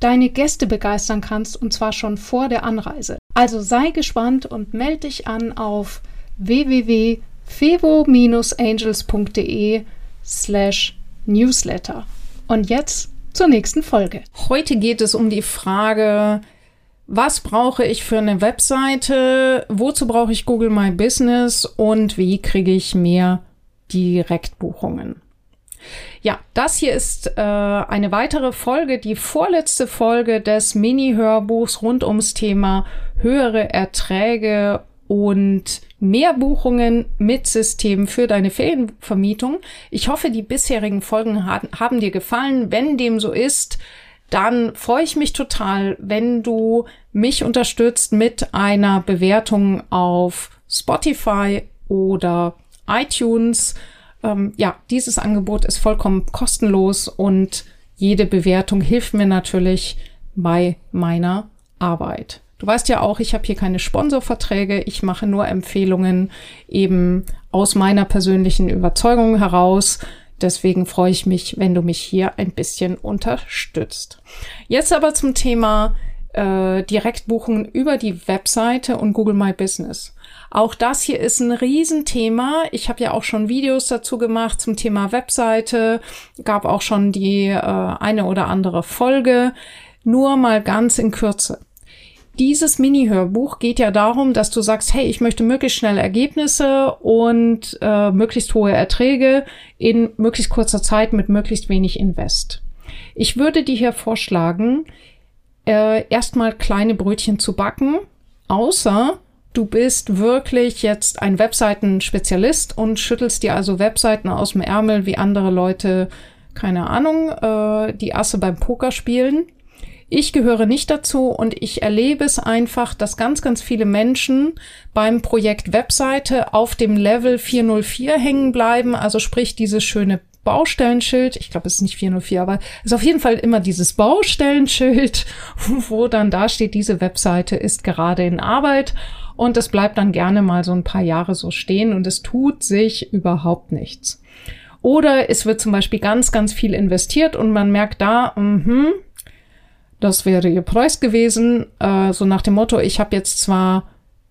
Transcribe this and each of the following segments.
deine Gäste begeistern kannst, und zwar schon vor der Anreise. Also sei gespannt und melde dich an auf www.fevo-angels.de slash newsletter. Und jetzt zur nächsten Folge. Heute geht es um die Frage, was brauche ich für eine Webseite, wozu brauche ich Google My Business und wie kriege ich mehr Direktbuchungen. Ja, das hier ist äh, eine weitere Folge, die vorletzte Folge des Mini-Hörbuchs rund ums Thema höhere Erträge und mehr Buchungen mit System für deine Ferienvermietung. Ich hoffe, die bisherigen Folgen haben, haben dir gefallen. Wenn dem so ist, dann freue ich mich total, wenn du mich unterstützt mit einer Bewertung auf Spotify oder iTunes. Ähm, ja, dieses Angebot ist vollkommen kostenlos und jede Bewertung hilft mir natürlich bei meiner Arbeit. Du weißt ja auch, ich habe hier keine Sponsorverträge, ich mache nur Empfehlungen eben aus meiner persönlichen Überzeugung heraus. Deswegen freue ich mich, wenn du mich hier ein bisschen unterstützt. Jetzt aber zum Thema äh, Direktbuchungen über die Webseite und Google My Business. Auch das hier ist ein Riesenthema. Ich habe ja auch schon Videos dazu gemacht zum Thema Webseite, gab auch schon die äh, eine oder andere Folge. Nur mal ganz in Kürze dieses Mini-Hörbuch geht ja darum, dass du sagst, hey, ich möchte möglichst schnelle Ergebnisse und äh, möglichst hohe Erträge in möglichst kurzer Zeit mit möglichst wenig Invest. Ich würde dir hier vorschlagen, äh, erstmal kleine Brötchen zu backen, außer du bist wirklich jetzt ein Webseiten-Spezialist und schüttelst dir also Webseiten aus dem Ärmel wie andere Leute, keine Ahnung, äh, die Asse beim Poker spielen. Ich gehöre nicht dazu und ich erlebe es einfach, dass ganz, ganz viele Menschen beim Projekt Webseite auf dem Level 404 hängen bleiben, also sprich dieses schöne Baustellenschild, ich glaube, es ist nicht 404, aber es ist auf jeden Fall immer dieses Baustellenschild, wo dann da steht, diese Webseite ist gerade in Arbeit und es bleibt dann gerne mal so ein paar Jahre so stehen und es tut sich überhaupt nichts. Oder es wird zum Beispiel ganz, ganz viel investiert und man merkt da, mh, das wäre ihr Preis gewesen, äh, so nach dem Motto, ich habe jetzt zwar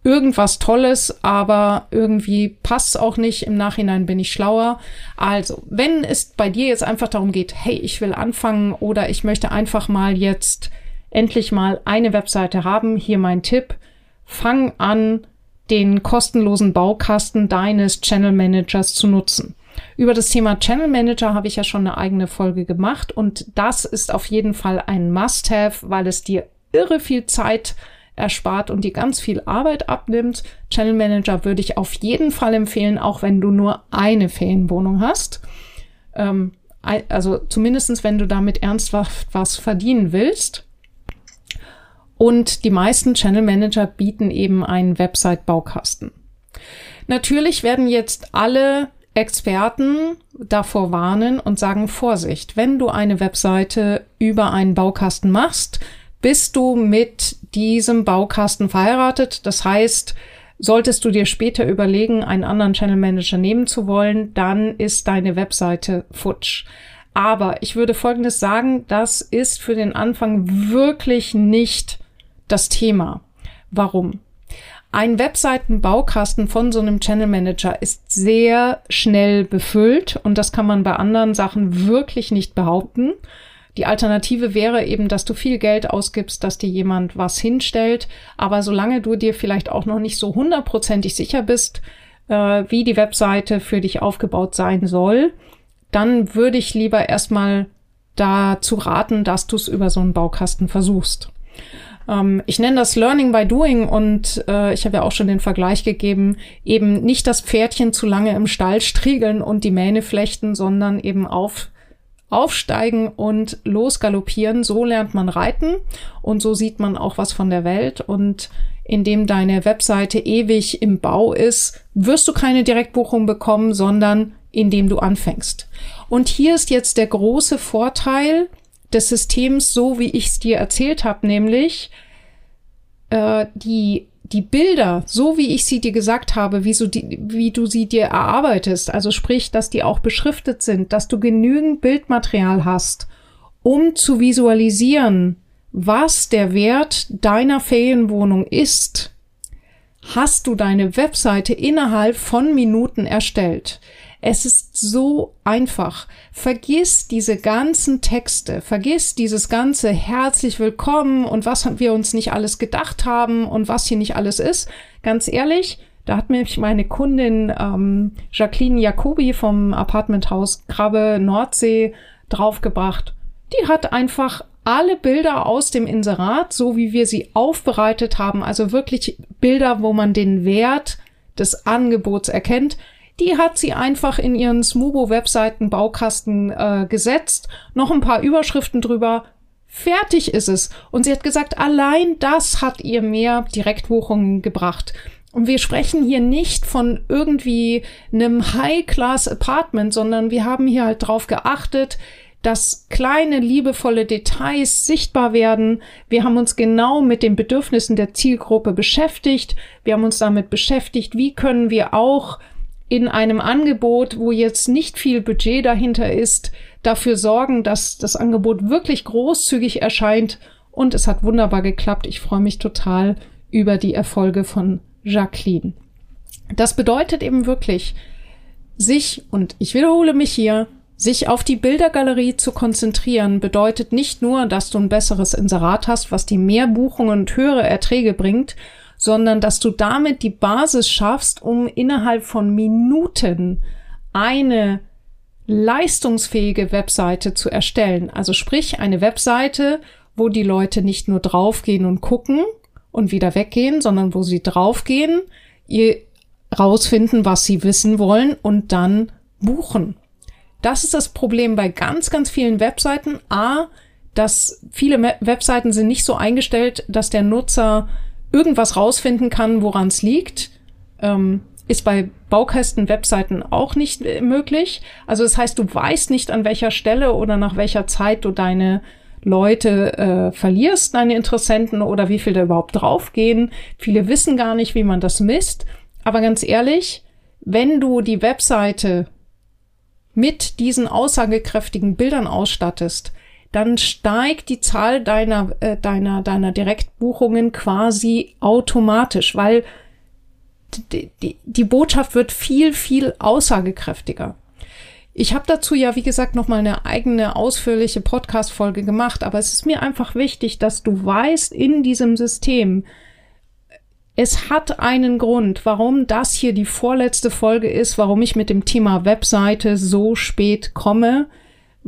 irgendwas Tolles, aber irgendwie passt auch nicht. Im Nachhinein bin ich schlauer. Also, wenn es bei dir jetzt einfach darum geht, hey, ich will anfangen oder ich möchte einfach mal jetzt endlich mal eine Webseite haben, hier mein Tipp. Fang an, den kostenlosen Baukasten deines Channel Managers zu nutzen. Über das Thema Channel Manager habe ich ja schon eine eigene Folge gemacht und das ist auf jeden Fall ein Must-Have, weil es dir irre viel Zeit erspart und dir ganz viel Arbeit abnimmt. Channel Manager würde ich auf jeden Fall empfehlen, auch wenn du nur eine Ferienwohnung hast. Ähm, also zumindestens, wenn du damit ernsthaft was verdienen willst. Und die meisten Channel Manager bieten eben einen Website-Baukasten. Natürlich werden jetzt alle Experten davor warnen und sagen Vorsicht, wenn du eine Webseite über einen Baukasten machst, bist du mit diesem Baukasten verheiratet. Das heißt, solltest du dir später überlegen, einen anderen Channel Manager nehmen zu wollen, dann ist deine Webseite futsch. Aber ich würde Folgendes sagen, das ist für den Anfang wirklich nicht das Thema. Warum? Ein Webseitenbaukasten von so einem Channel Manager ist sehr schnell befüllt und das kann man bei anderen Sachen wirklich nicht behaupten. Die Alternative wäre eben, dass du viel Geld ausgibst, dass dir jemand was hinstellt. Aber solange du dir vielleicht auch noch nicht so hundertprozentig sicher bist, äh, wie die Webseite für dich aufgebaut sein soll, dann würde ich lieber erstmal dazu raten, dass du es über so einen Baukasten versuchst. Ähm, ich nenne das Learning by Doing und äh, ich habe ja auch schon den Vergleich gegeben, eben nicht das Pferdchen zu lange im Stall striegeln und die Mähne flechten, sondern eben auf aufsteigen und losgaloppieren. So lernt man reiten und so sieht man auch was von der Welt. Und indem deine Webseite ewig im Bau ist, wirst du keine Direktbuchung bekommen, sondern indem du anfängst. Und hier ist jetzt der große Vorteil des Systems, so wie ich es dir erzählt habe, nämlich äh, die die Bilder, so wie ich sie dir gesagt habe, wie, so die, wie du sie dir erarbeitest, also sprich, dass die auch beschriftet sind, dass du genügend Bildmaterial hast, um zu visualisieren, was der Wert deiner Ferienwohnung ist, hast du deine Webseite innerhalb von Minuten erstellt. Es ist so einfach. Vergiss diese ganzen Texte, vergiss dieses ganze herzlich willkommen und was wir uns nicht alles gedacht haben und was hier nicht alles ist. Ganz ehrlich, da hat mich meine Kundin ähm, Jacqueline Jacobi vom Apartmenthaus Krabbe Nordsee draufgebracht. Die hat einfach alle Bilder aus dem Inserat, so wie wir sie aufbereitet haben, also wirklich Bilder, wo man den Wert des Angebots erkennt, die hat sie einfach in ihren Smubo-Webseiten Baukasten äh, gesetzt, noch ein paar Überschriften drüber. Fertig ist es. Und sie hat gesagt, allein das hat ihr mehr Direktbuchungen gebracht. Und wir sprechen hier nicht von irgendwie einem High-Class-Apartment, sondern wir haben hier halt drauf geachtet, dass kleine, liebevolle Details sichtbar werden. Wir haben uns genau mit den Bedürfnissen der Zielgruppe beschäftigt. Wir haben uns damit beschäftigt, wie können wir auch in einem Angebot, wo jetzt nicht viel Budget dahinter ist, dafür sorgen, dass das Angebot wirklich großzügig erscheint. Und es hat wunderbar geklappt. Ich freue mich total über die Erfolge von Jacqueline. Das bedeutet eben wirklich, sich, und ich wiederhole mich hier, sich auf die Bildergalerie zu konzentrieren, bedeutet nicht nur, dass du ein besseres Inserat hast, was dir mehr Buchungen und höhere Erträge bringt, sondern dass du damit die Basis schaffst, um innerhalb von Minuten eine leistungsfähige Webseite zu erstellen. Also sprich eine Webseite, wo die Leute nicht nur draufgehen und gucken und wieder weggehen, sondern wo sie draufgehen, ihr rausfinden, was sie wissen wollen und dann buchen. Das ist das Problem bei ganz, ganz vielen Webseiten. A, dass viele Webseiten sind nicht so eingestellt, dass der Nutzer irgendwas rausfinden kann, woran es liegt. Ähm, ist bei Baukästen-Webseiten auch nicht äh, möglich. Also das heißt, du weißt nicht, an welcher Stelle oder nach welcher Zeit du deine Leute äh, verlierst, deine Interessenten oder wie viel da überhaupt draufgehen. Viele wissen gar nicht, wie man das misst. Aber ganz ehrlich, wenn du die Webseite mit diesen aussagekräftigen Bildern ausstattest, dann steigt die Zahl deiner, äh, deiner, deiner Direktbuchungen quasi automatisch, weil die, die, die Botschaft wird viel, viel aussagekräftiger. Ich habe dazu ja, wie gesagt, noch mal eine eigene ausführliche Podcast-Folge gemacht, aber es ist mir einfach wichtig, dass du weißt, in diesem System, es hat einen Grund, warum das hier die vorletzte Folge ist, warum ich mit dem Thema Webseite so spät komme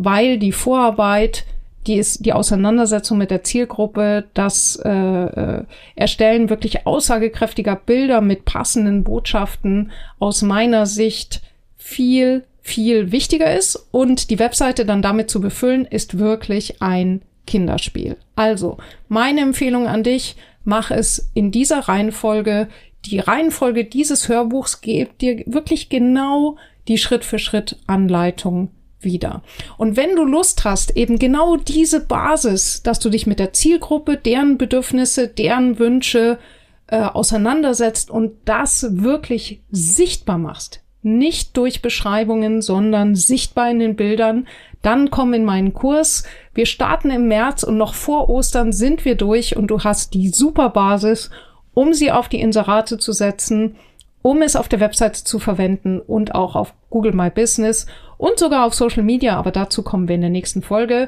weil die Vorarbeit, die ist die Auseinandersetzung mit der Zielgruppe, das äh, äh, Erstellen wirklich aussagekräftiger Bilder mit passenden Botschaften aus meiner Sicht viel, viel wichtiger ist und die Webseite dann damit zu befüllen, ist wirklich ein Kinderspiel. Also, meine Empfehlung an dich, mach es in dieser Reihenfolge. Die Reihenfolge dieses Hörbuchs gibt dir wirklich genau die Schritt für Schritt Anleitung wieder. Und wenn du Lust hast, eben genau diese Basis, dass du dich mit der Zielgruppe, deren Bedürfnisse, deren Wünsche äh, auseinandersetzt und das wirklich sichtbar machst, nicht durch Beschreibungen, sondern sichtbar in den Bildern, dann komm in meinen Kurs. Wir starten im März und noch vor Ostern sind wir durch und du hast die super Basis, um sie auf die Inserate zu setzen, um es auf der Webseite zu verwenden und auch auf Google My Business und sogar auf Social Media, aber dazu kommen wir in der nächsten Folge.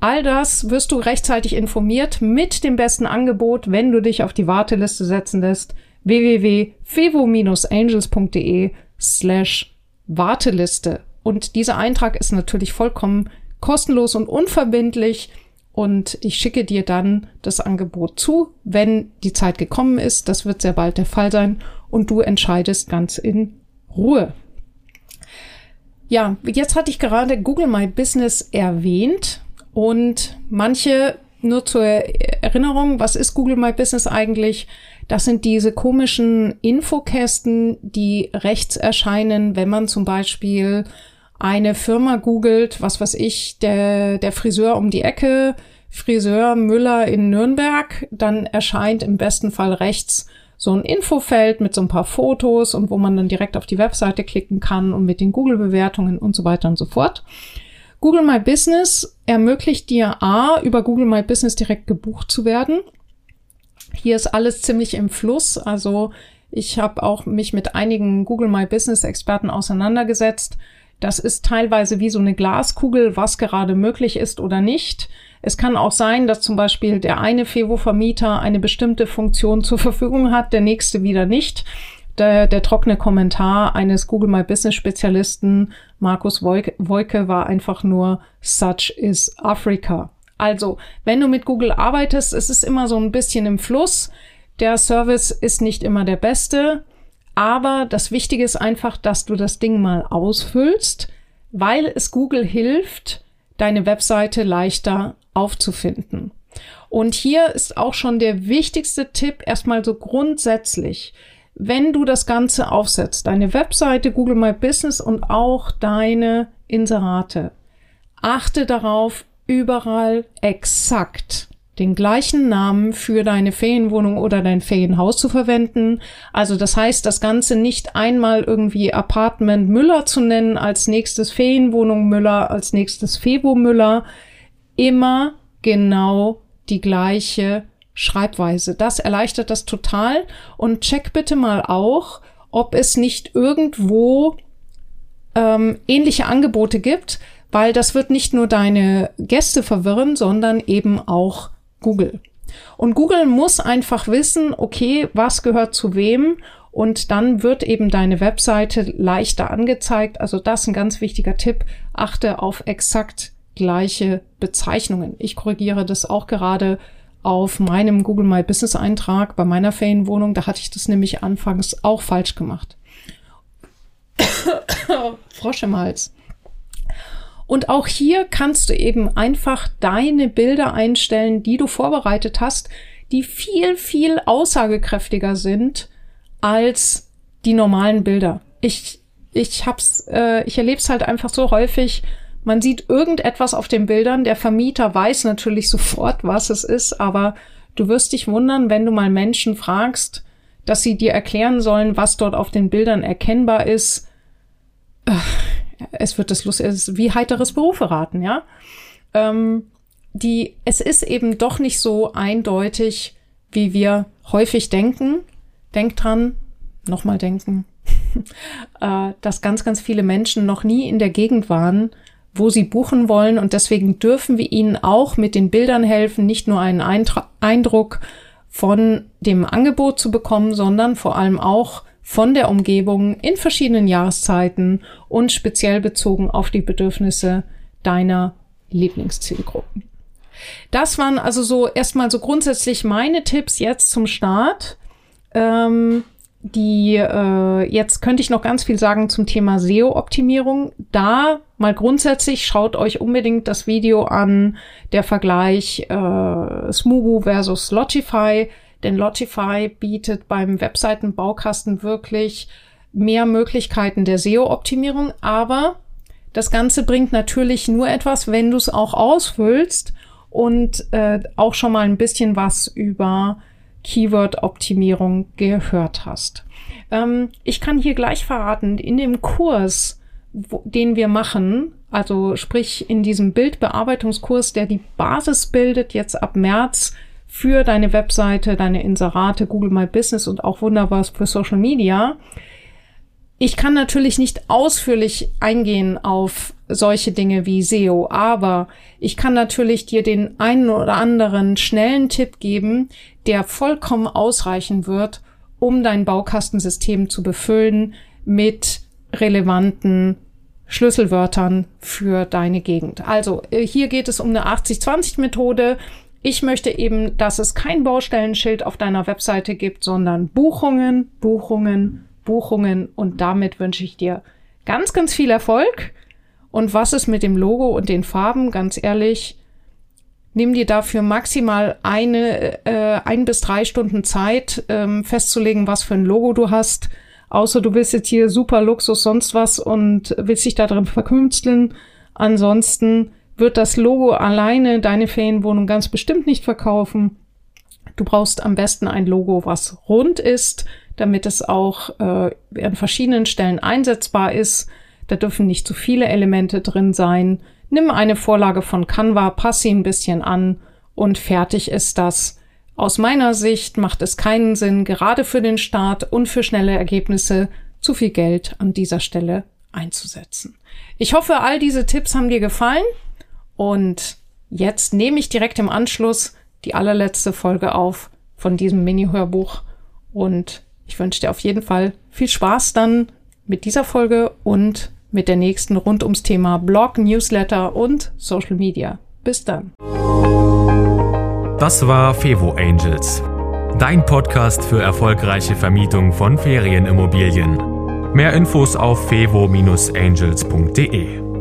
All das wirst du rechtzeitig informiert mit dem besten Angebot, wenn du dich auf die Warteliste setzen lässt. www.fevo-angels.de slash Warteliste. Und dieser Eintrag ist natürlich vollkommen kostenlos und unverbindlich. Und ich schicke dir dann das Angebot zu, wenn die Zeit gekommen ist. Das wird sehr bald der Fall sein. Und du entscheidest ganz in Ruhe. Ja, jetzt hatte ich gerade Google My Business erwähnt und manche nur zur Erinnerung, was ist Google My Business eigentlich? Das sind diese komischen Infokästen, die rechts erscheinen, wenn man zum Beispiel eine Firma googelt, was weiß ich, der, der Friseur um die Ecke, Friseur Müller in Nürnberg, dann erscheint im besten Fall rechts so ein Infofeld mit so ein paar Fotos und wo man dann direkt auf die Webseite klicken kann und mit den Google-Bewertungen und so weiter und so fort. Google My Business ermöglicht dir A, über Google My Business direkt gebucht zu werden. Hier ist alles ziemlich im Fluss. Also ich habe auch mich mit einigen Google My Business Experten auseinandergesetzt. Das ist teilweise wie so eine Glaskugel, was gerade möglich ist oder nicht. Es kann auch sein, dass zum Beispiel der eine Fevo-Vermieter eine bestimmte Funktion zur Verfügung hat, der nächste wieder nicht. Der, der trockene Kommentar eines Google My Business Spezialisten, Markus Woike, war einfach nur Such is Africa. Also, wenn du mit Google arbeitest, es ist immer so ein bisschen im Fluss. Der Service ist nicht immer der beste. Aber das Wichtige ist einfach, dass du das Ding mal ausfüllst, weil es Google hilft, deine Webseite leichter aufzufinden. Und hier ist auch schon der wichtigste Tipp erstmal so grundsätzlich. Wenn du das Ganze aufsetzt, deine Webseite, Google My Business und auch deine Inserate, achte darauf, überall exakt den gleichen Namen für deine Ferienwohnung oder dein Ferienhaus zu verwenden. Also das heißt, das Ganze nicht einmal irgendwie Apartment Müller zu nennen, als nächstes Ferienwohnung Müller, als nächstes Febo Müller. Immer genau die gleiche Schreibweise. Das erleichtert das total. Und check bitte mal auch, ob es nicht irgendwo ähm, ähnliche Angebote gibt, weil das wird nicht nur deine Gäste verwirren, sondern eben auch Google. Und Google muss einfach wissen, okay, was gehört zu wem und dann wird eben deine Webseite leichter angezeigt. Also das ist ein ganz wichtiger Tipp. Achte auf exakt gleiche Bezeichnungen. Ich korrigiere das auch gerade auf meinem Google My Business Eintrag bei meiner Ferienwohnung. Da hatte ich das nämlich anfangs auch falsch gemacht. Frosch im Hals. Und auch hier kannst du eben einfach deine Bilder einstellen, die du vorbereitet hast, die viel, viel aussagekräftiger sind als die normalen Bilder. Ich, ich hab's, äh, ich erlebe es halt einfach so häufig. Man sieht irgendetwas auf den Bildern. Der Vermieter weiß natürlich sofort, was es ist, aber du wirst dich wundern, wenn du mal Menschen fragst, dass sie dir erklären sollen, was dort auf den Bildern erkennbar ist es wird das lustig, es ist wie heiteres Berufe raten, ja. Ähm, die, es ist eben doch nicht so eindeutig, wie wir häufig denken. Denkt dran, nochmal denken, äh, dass ganz, ganz viele Menschen noch nie in der Gegend waren, wo sie buchen wollen und deswegen dürfen wir ihnen auch mit den Bildern helfen, nicht nur einen Eindru Eindruck von dem Angebot zu bekommen, sondern vor allem auch von der Umgebung in verschiedenen Jahreszeiten und speziell bezogen auf die Bedürfnisse deiner Lieblingszielgruppen. Das waren also so erstmal so grundsätzlich meine Tipps jetzt zum Start. Ähm, die äh, jetzt könnte ich noch ganz viel sagen zum Thema SEO-Optimierung. Da mal grundsätzlich schaut euch unbedingt das Video an, der Vergleich äh, Smugu versus Logify. Denn Logify bietet beim Webseitenbaukasten wirklich mehr Möglichkeiten der SEO-Optimierung, aber das Ganze bringt natürlich nur etwas, wenn du es auch ausfüllst und äh, auch schon mal ein bisschen was über Keyword-Optimierung gehört hast. Ähm, ich kann hier gleich verraten, in dem Kurs, wo, den wir machen, also sprich in diesem Bildbearbeitungskurs, der die Basis bildet, jetzt ab März für deine Webseite, deine Inserate, Google My Business und auch wunderbar für Social Media. Ich kann natürlich nicht ausführlich eingehen auf solche Dinge wie SEO, aber ich kann natürlich dir den einen oder anderen schnellen Tipp geben, der vollkommen ausreichen wird, um dein Baukastensystem zu befüllen mit relevanten Schlüsselwörtern für deine Gegend. Also äh, hier geht es um eine 80-20-Methode. Ich möchte eben, dass es kein Baustellenschild auf deiner Webseite gibt, sondern Buchungen, Buchungen, Buchungen und damit wünsche ich dir ganz, ganz viel Erfolg. Und was ist mit dem Logo und den Farben? Ganz ehrlich, nimm dir dafür maximal eine, äh, ein bis drei Stunden Zeit, ähm, festzulegen, was für ein Logo du hast. Außer du willst jetzt hier super Luxus, sonst was und willst dich da drin verkünsteln. Ansonsten wird das Logo alleine deine Ferienwohnung ganz bestimmt nicht verkaufen. Du brauchst am besten ein Logo, was rund ist, damit es auch äh, an verschiedenen Stellen einsetzbar ist. Da dürfen nicht zu viele Elemente drin sein. Nimm eine Vorlage von Canva, pass sie ein bisschen an und fertig ist das. Aus meiner Sicht macht es keinen Sinn, gerade für den Start und für schnelle Ergebnisse zu viel Geld an dieser Stelle einzusetzen. Ich hoffe, all diese Tipps haben dir gefallen und jetzt nehme ich direkt im Anschluss die allerletzte Folge auf von diesem Mini-Hörbuch und ich wünsche dir auf jeden Fall viel Spaß dann mit dieser Folge und mit der nächsten rund ums Thema Blog, Newsletter und Social Media. Bis dann. Das war Fevo Angels, dein Podcast für erfolgreiche Vermietung von Ferienimmobilien. Mehr Infos auf fevo-angels.de.